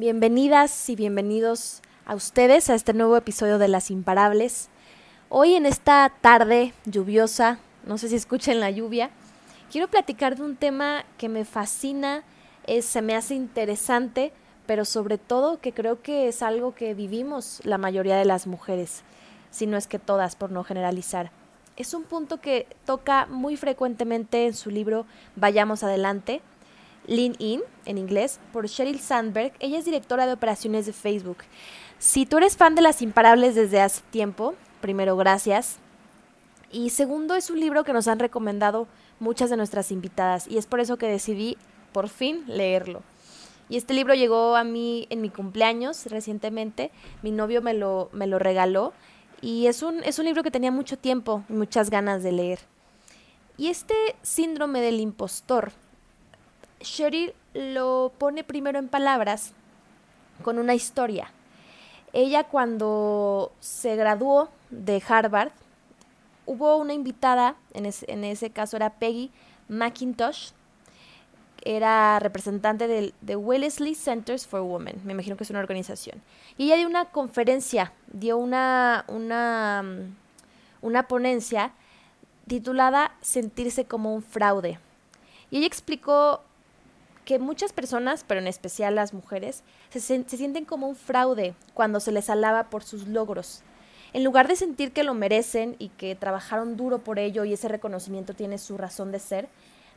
Bienvenidas y bienvenidos a ustedes a este nuevo episodio de Las Imparables. Hoy en esta tarde lluviosa, no sé si escuchen la lluvia, quiero platicar de un tema que me fascina, se me hace interesante, pero sobre todo que creo que es algo que vivimos la mayoría de las mujeres, si no es que todas, por no generalizar. Es un punto que toca muy frecuentemente en su libro Vayamos Adelante, Lean In, en inglés, por Sheryl Sandberg. Ella es directora de operaciones de Facebook. Si tú eres fan de Las Imparables desde hace tiempo, primero, gracias. Y segundo, es un libro que nos han recomendado muchas de nuestras invitadas y es por eso que decidí por fin leerlo. Y este libro llegó a mí en mi cumpleaños recientemente. Mi novio me lo, me lo regaló y es un, es un libro que tenía mucho tiempo y muchas ganas de leer. Y este síndrome del impostor Cheryl lo pone primero en palabras con una historia. Ella cuando se graduó de Harvard, hubo una invitada, en, ese caso era Peggy McIntosh, era representante de Wellesley Centers for Women, me imagino que es una organización. Y ella dio una conferencia, dio una, una, una ponencia titulada Sentirse como un fraude. Y ella explicó que muchas personas, pero en especial las mujeres, se, sienten como un fraude cuando se les alaba por sus logros. En lugar de sentir que lo merecen y que trabajaron duro por ello y ese reconocimiento tiene su razón de ser,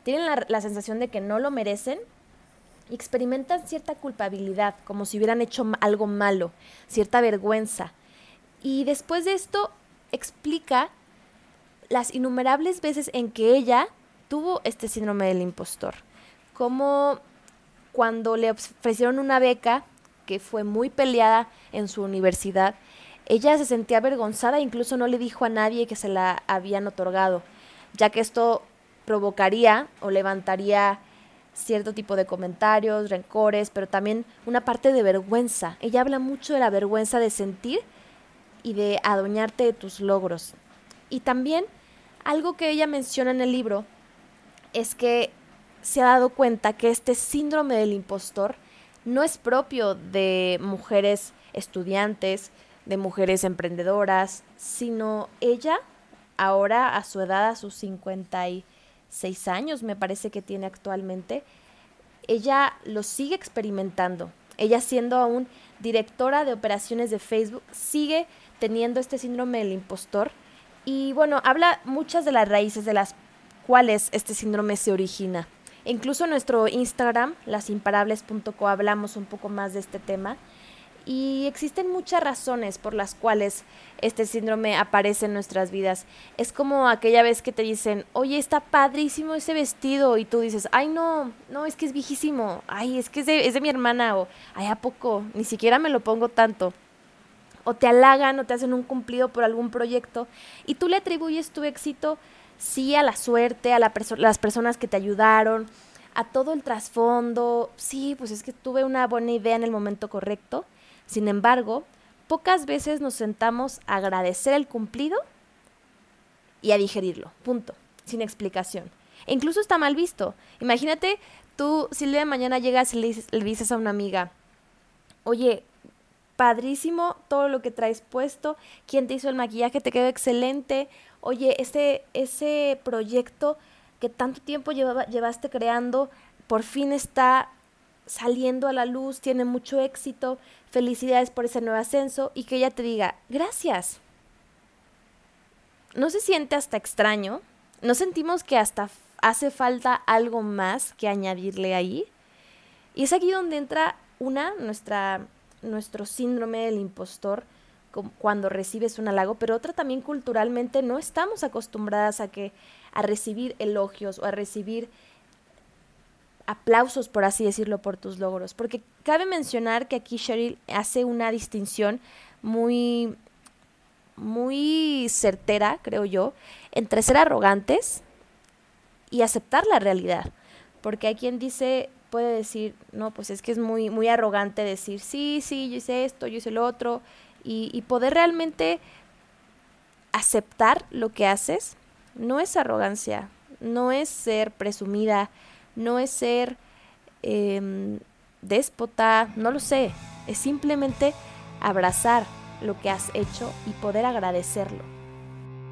tienen la, la sensación de que no lo merecen y experimentan cierta culpabilidad, como si hubieran hecho algo malo, cierta vergüenza. Y después de esto explica las innumerables veces en que ella tuvo este síndrome del impostor como cuando le ofrecieron una beca que fue muy peleada en su universidad, ella se sentía avergonzada e incluso no le dijo a nadie que se la habían otorgado, ya que esto provocaría o levantaría cierto tipo de comentarios, rencores, pero también una parte de vergüenza. Ella habla mucho de la vergüenza de sentir y de adueñarte de tus logros. Y también algo que ella menciona en el libro es que se ha dado cuenta que este síndrome del impostor no es propio de mujeres estudiantes, de mujeres emprendedoras, sino ella, ahora a su edad, a sus 56 años, me parece que tiene actualmente, ella lo sigue experimentando. Ella siendo aún directora de operaciones de Facebook, sigue teniendo este síndrome del impostor. Y bueno, habla muchas de las raíces de las cuales este síndrome se origina. Incluso en nuestro Instagram, lasimparables.co, hablamos un poco más de este tema. Y existen muchas razones por las cuales este síndrome aparece en nuestras vidas. Es como aquella vez que te dicen, oye, está padrísimo ese vestido. Y tú dices, ay, no, no, es que es viejísimo. Ay, es que es de, es de mi hermana. O, ay, ¿a poco? Ni siquiera me lo pongo tanto. O te halagan o te hacen un cumplido por algún proyecto. Y tú le atribuyes tu éxito sí a la suerte, a la las personas que te ayudaron, a todo el trasfondo, sí, pues es que tuve una buena idea en el momento correcto. Sin embargo, pocas veces nos sentamos a agradecer el cumplido y a digerirlo, punto, sin explicación. E incluso está mal visto. Imagínate, tú, si el día mañana llegas y le dices, le dices a una amiga, oye, padrísimo todo lo que traes puesto, quién te hizo el maquillaje, te quedó excelente, oye, ese, ese proyecto que tanto tiempo llevaba, llevaste creando, por fin está saliendo a la luz, tiene mucho éxito, felicidades por ese nuevo ascenso y que ella te diga, gracias. ¿No se siente hasta extraño? ¿No sentimos que hasta hace falta algo más que añadirle ahí? Y es aquí donde entra una, nuestra, nuestro síndrome del impostor, cuando recibes un halago, pero otra también culturalmente no estamos acostumbradas a que a recibir elogios o a recibir aplausos, por así decirlo, por tus logros. Porque cabe mencionar que aquí Cheryl hace una distinción muy, muy certera, creo yo, entre ser arrogantes y aceptar la realidad. Porque hay quien dice, puede decir, no, pues es que es muy, muy arrogante decir, sí, sí, yo hice esto, yo hice lo otro, y, y poder realmente aceptar lo que haces, no es arrogancia, no es ser presumida, no es ser em, déspota, no lo sé, es simplemente abrazar lo que has hecho y poder agradecerlo.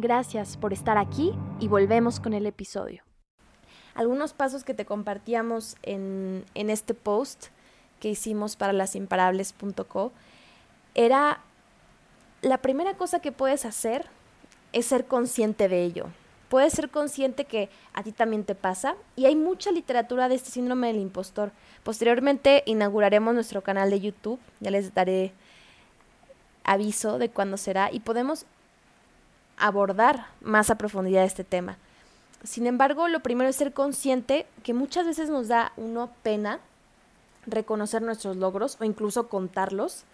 Gracias por estar aquí y volvemos con el episodio. Algunos pasos que te compartíamos en, en este post que hicimos para lasimparables.co era la primera cosa que puedes hacer es ser consciente de ello. Puedes ser consciente que a ti también te pasa y hay mucha literatura de este síndrome del impostor. Posteriormente inauguraremos nuestro canal de YouTube, ya les daré aviso de cuándo será y podemos abordar más a profundidad este tema. Sin embargo, lo primero es ser consciente que muchas veces nos da uno pena reconocer nuestros logros o incluso contarlos.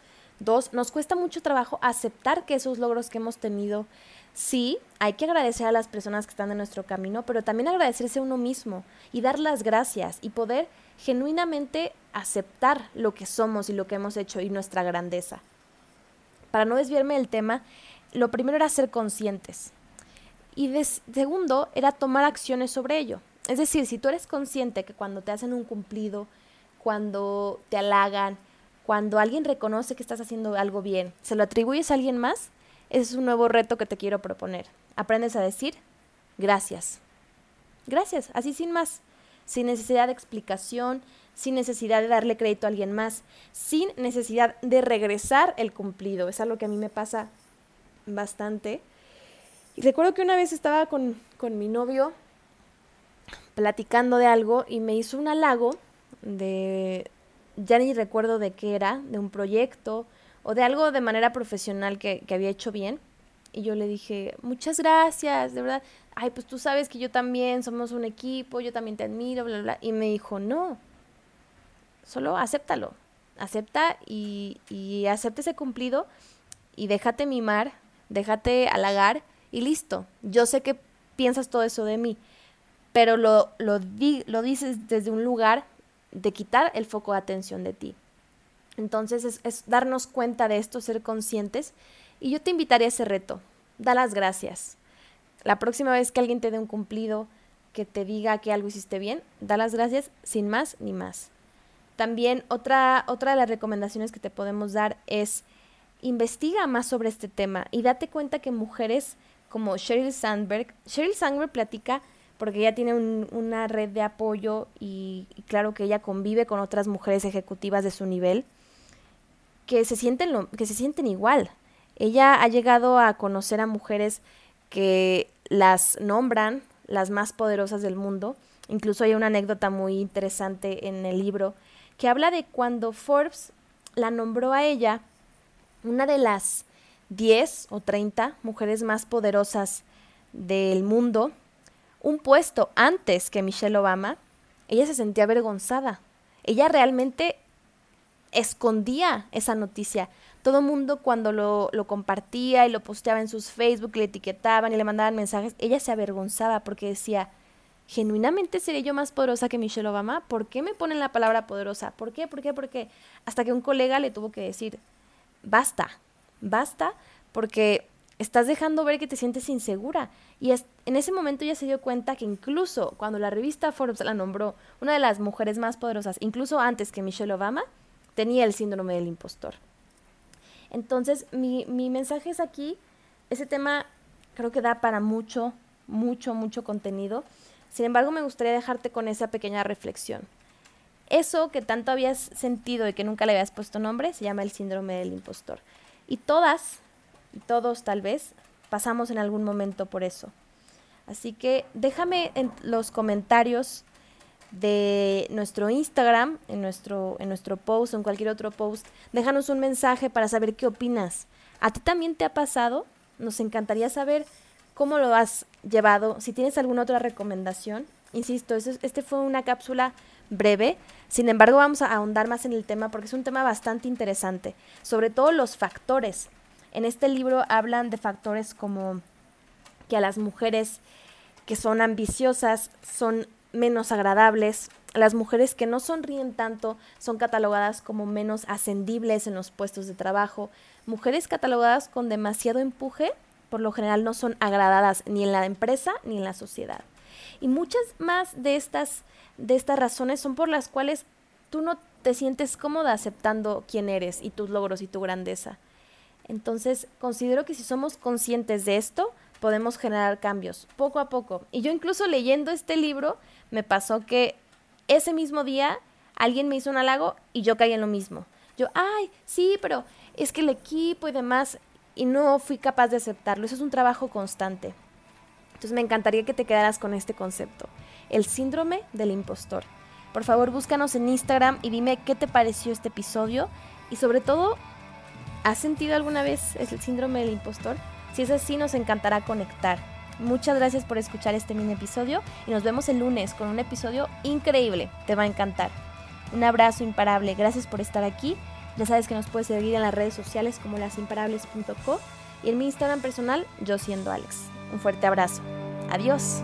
Dos, nos cuesta mucho trabajo aceptar que esos logros que hemos tenido, sí, hay que agradecer a las personas que están en nuestro camino, pero también agradecerse a uno mismo y dar las gracias y poder genuinamente aceptar lo que somos y lo que hemos hecho y nuestra grandeza. Para no desviarme del tema, lo primero era ser conscientes. Y segundo era tomar acciones sobre ello. Es decir, si tú eres consciente que cuando te hacen un cumplido, cuando te halagan, cuando alguien reconoce que estás haciendo algo bien, se lo atribuyes a alguien más, ese es un nuevo reto que te quiero proponer. Aprendes a decir gracias. Gracias, así sin más, sin necesidad de explicación, sin necesidad de darle crédito a alguien más, sin necesidad de regresar el cumplido. Es algo que a mí me pasa bastante. Y recuerdo que una vez estaba con, con mi novio platicando de algo y me hizo un halago de, ya ni recuerdo de qué era, de un proyecto o de algo de manera profesional que, que había hecho bien. Y yo le dije, muchas gracias, de verdad. Ay, pues tú sabes que yo también somos un equipo, yo también te admiro, bla, bla. Y me dijo, no, solo acéptalo. Acepta y, y acepta ese cumplido y déjate mimar déjate halagar y listo. Yo sé que piensas todo eso de mí, pero lo, lo, lo dices desde un lugar de quitar el foco de atención de ti. Entonces es, es, darnos cuenta de esto, ser conscientes. Y yo te invitaría a ese reto. Da las gracias. La próxima vez que alguien te dé un cumplido, que te diga que algo hiciste bien, da las gracias sin más ni más. También otra, otra de las recomendaciones que te podemos dar es investiga más sobre este tema y date cuenta que mujeres como Sheryl Sandberg, Sheryl Sandberg platica porque ella tiene una red de apoyo y, claro que ella convive con otras mujeres ejecutivas de su nivel que se sienten que se sienten igual. Ella ha llegado a conocer a mujeres que las nombran las más poderosas del mundo. Incluso hay una anécdota muy interesante en el libro que habla de cuando Forbes la nombró a ella una de las 10 o 30 mujeres más poderosas del mundo, un puesto antes que Michelle Obama, ella se sentía avergonzada. Ella realmente escondía esa noticia. Todo el mundo cuando lo, lo, compartía y lo posteaba en sus Facebook, le etiquetaban y le mandaban mensajes, ella se avergonzaba porque decía, ¿genuinamente seré yo más poderosa que Michelle Obama? ¿Por qué me ponen la palabra poderosa? ¿Por qué? ¿Por qué? ¿Por qué? Hasta que un colega le tuvo que decir, basta, basta, porque estás dejando ver que te sientes insegura. Y en ese momento ella se dio cuenta que incluso cuando la revista Forbes la nombró una de las mujeres más poderosas, incluso antes que Michelle Obama, tenía el síndrome del impostor. Entonces, mi, mi mensaje es aquí, ese tema creo que da para mucho, mucho, mucho contenido. Sin embargo, me gustaría dejarte con esa pequeña reflexión. Eso que tanto habías sentido y que nunca le habías puesto nombre se llama el síndrome del impostor. Y todas, y todos tal vez, pasamos en algún momento por eso. Así que déjame en los comentarios de nuestro Instagram, en nuestro, en nuestro post o en cualquier otro post, déjanos un mensaje para saber qué opinas. ¿A ti también te ha pasado? Nos encantaría saber cómo lo has llevado, si tienes alguna otra recomendación. Insisto, este fue una cápsula breve, sin embargo vamos a ahondar más en el tema porque es un tema bastante interesante, sobre todo los factores. En este libro hablan de factores como que a las mujeres que son ambiciosas son menos agradables, las mujeres que no sonríen tanto son catalogadas como menos ascendibles en los puestos de trabajo, mujeres catalogadas con demasiado empuje por lo general no son agradadas ni en la empresa ni en la sociedad. Y muchas más de estas, de estas razones son por las cuales tú no te sientes cómoda aceptando quién eres y tus logros y tu grandeza. Entonces, considero que si somos conscientes de esto, podemos generar cambios poco a poco. Y yo incluso leyendo este libro, me pasó que ese mismo día alguien me hizo un halago y yo caí en lo mismo. Yo, ay, sí, pero es que el equipo y demás, y no fui capaz de aceptarlo. Eso es un trabajo constante. Entonces me encantaría que te quedaras con este concepto, el síndrome del impostor. Por favor, búscanos en Instagram y dime qué te pareció este episodio y sobre todo, ¿has sentido alguna vez el síndrome del impostor? Si es así, nos encantará conectar. Muchas gracias por escuchar este mini episodio y nos vemos el lunes con un episodio increíble. Te va a encantar. Un abrazo imparable. Gracias por estar aquí ya sabes que nos puedes seguir en las redes sociales como lasimparables.co y en mi Instagram personal, yo siendo Alex. Un fuerte abrazo. Adiós.